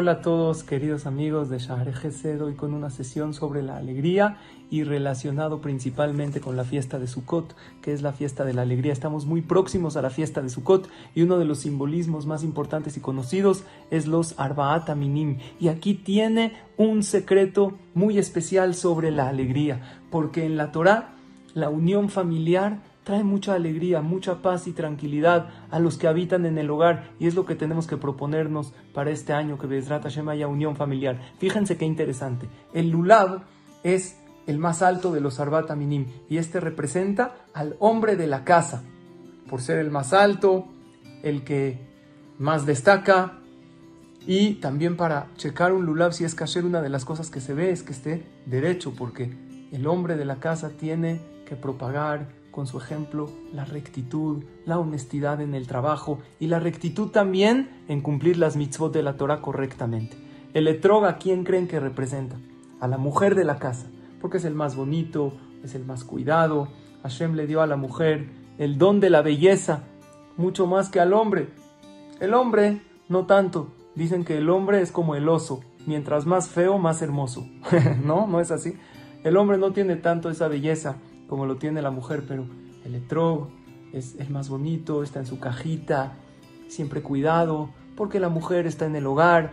Hola a todos queridos amigos de Shahre Gesed, hoy con una sesión sobre la alegría y relacionado principalmente con la fiesta de Sukkot, que es la fiesta de la alegría. Estamos muy próximos a la fiesta de Sukkot y uno de los simbolismos más importantes y conocidos es los Arbaat Aminim. Y aquí tiene un secreto muy especial sobre la alegría, porque en la Torah la unión familiar trae mucha alegría, mucha paz y tranquilidad a los que habitan en el hogar y es lo que tenemos que proponernos para este año que Bezrat Hashem haya unión familiar. Fíjense qué interesante. El Lulav es el más alto de los Arbat Aminim y este representa al hombre de la casa por ser el más alto, el que más destaca y también para checar un Lulav si es kasher una de las cosas que se ve es que esté derecho porque el hombre de la casa tiene que propagar con su ejemplo la rectitud, la honestidad en el trabajo y la rectitud también en cumplir las mitzvot de la Torah correctamente. El etrog, ¿a quién creen que representa? A la mujer de la casa, porque es el más bonito, es el más cuidado. Hashem le dio a la mujer el don de la belleza, mucho más que al hombre. El hombre, no tanto. Dicen que el hombre es como el oso, mientras más feo, más hermoso. no, no es así. El hombre no tiene tanto esa belleza como lo tiene la mujer, pero el etrog es el más bonito, está en su cajita, siempre cuidado, porque la mujer está en el hogar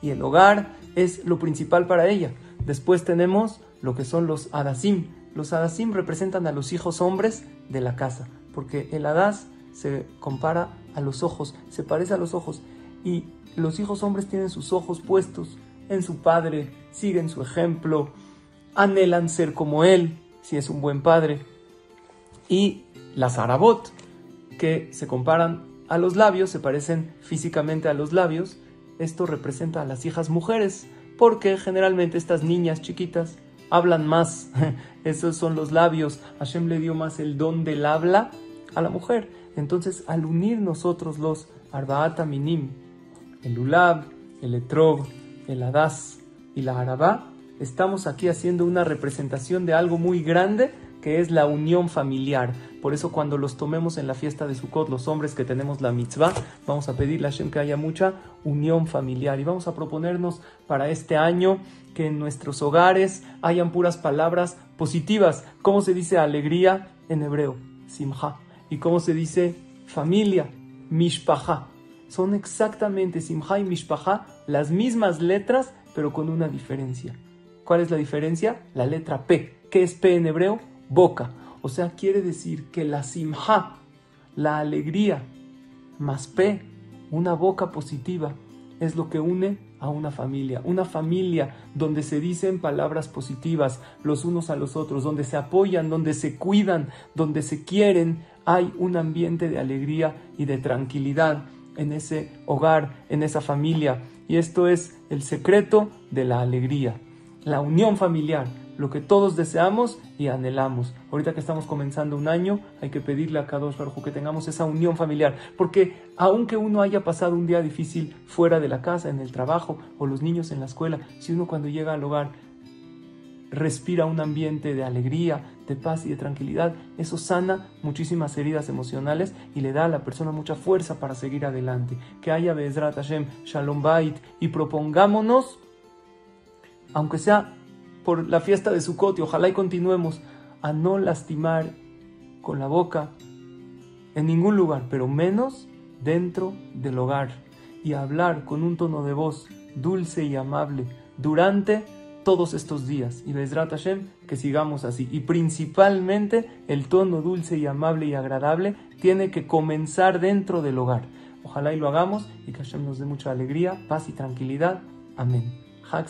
y el hogar es lo principal para ella. Después tenemos lo que son los adasim. Los adasim representan a los hijos hombres de la casa, porque el hadas se compara a los ojos, se parece a los ojos y los hijos hombres tienen sus ojos puestos en su padre, siguen su ejemplo, anhelan ser como él, si es un buen padre. Y las arabot, que se comparan a los labios, se parecen físicamente a los labios. Esto representa a las hijas mujeres, porque generalmente estas niñas chiquitas hablan más. Esos son los labios. Hashem le dio más el don del habla a la mujer. Entonces, al unir nosotros los Arbaat Minim, el Ulab, el Etrog, el Hadas y la Arabá, estamos aquí haciendo una representación de algo muy grande que es la unión familiar. Por eso cuando los tomemos en la fiesta de Sukkot, los hombres que tenemos la mitzvah, vamos a pedirle a Hashem que haya mucha unión familiar y vamos a proponernos para este año que en nuestros hogares hayan puras palabras positivas. ¿Cómo se dice alegría en hebreo? Simha. ¿Y cómo se dice familia? Mishpaha. Son exactamente Simha y Mishpaha las mismas letras, pero con una diferencia. ¿Cuál es la diferencia? La letra P. ¿Qué es P en hebreo? Boca. O sea, quiere decir que la simha, la alegría, más P, una boca positiva, es lo que une a una familia. Una familia donde se dicen palabras positivas los unos a los otros, donde se apoyan, donde se cuidan, donde se quieren. Hay un ambiente de alegría y de tranquilidad en ese hogar, en esa familia. Y esto es el secreto de la alegría la unión familiar, lo que todos deseamos y anhelamos. Ahorita que estamos comenzando un año, hay que pedirle a Kadosh Baruj que tengamos esa unión familiar, porque aunque uno haya pasado un día difícil fuera de la casa, en el trabajo o los niños en la escuela, si uno cuando llega al hogar respira un ambiente de alegría, de paz y de tranquilidad, eso sana muchísimas heridas emocionales y le da a la persona mucha fuerza para seguir adelante. Que haya Bezrat Hashem, Shalom Bait y propongámonos aunque sea por la fiesta de Sukkot, y ojalá y continuemos a no lastimar con la boca en ningún lugar, pero menos dentro del hogar, y hablar con un tono de voz dulce y amable durante todos estos días. Y Bezrat Hashem, que sigamos así. Y principalmente el tono dulce y amable y agradable tiene que comenzar dentro del hogar. Ojalá y lo hagamos y que Hashem nos dé mucha alegría, paz y tranquilidad. Amén. Hag.